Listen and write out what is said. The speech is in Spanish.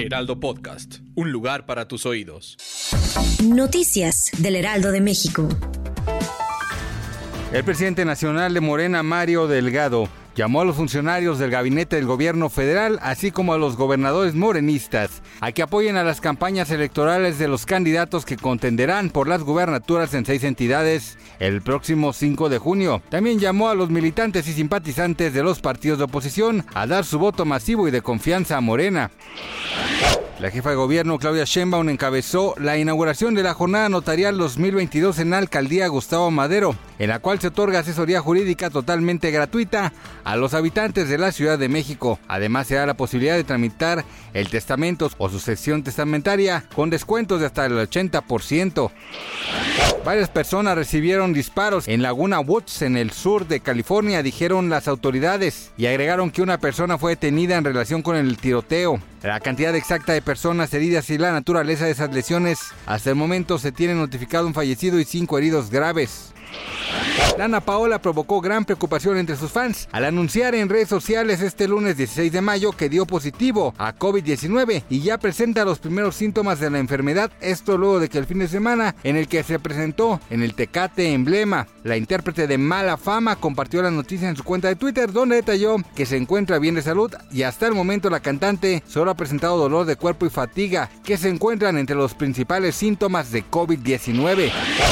Heraldo Podcast, un lugar para tus oídos. Noticias del Heraldo de México. El presidente nacional de Morena, Mario Delgado, llamó a los funcionarios del gabinete del gobierno federal, así como a los gobernadores morenistas, a que apoyen a las campañas electorales de los candidatos que contenderán por las gubernaturas en seis entidades el próximo 5 de junio. También llamó a los militantes y simpatizantes de los partidos de oposición a dar su voto masivo y de confianza a Morena. La jefa de gobierno Claudia Sheinbaum encabezó la inauguración de la jornada notarial 2022 en la alcaldía Gustavo Madero, en la cual se otorga asesoría jurídica totalmente gratuita a los habitantes de la Ciudad de México. Además se da la posibilidad de tramitar el testamento o sucesión testamentaria con descuentos de hasta el 80%. Varias personas recibieron disparos en Laguna Woods, en el sur de California, dijeron las autoridades, y agregaron que una persona fue detenida en relación con el tiroteo. La cantidad exacta de personas heridas y la naturaleza de esas lesiones, hasta el momento se tiene notificado un fallecido y cinco heridos graves. Dana Paola provocó gran preocupación entre sus fans al anunciar en redes sociales este lunes 16 de mayo que dio positivo a COVID-19 y ya presenta los primeros síntomas de la enfermedad, esto luego de que el fin de semana en el que se presentó en el Tecate Emblema, la intérprete de Mala Fama compartió la noticia en su cuenta de Twitter donde detalló que se encuentra bien de salud y hasta el momento la cantante solo ha presentado dolor de cuerpo y fatiga que se encuentran entre los principales síntomas de COVID-19.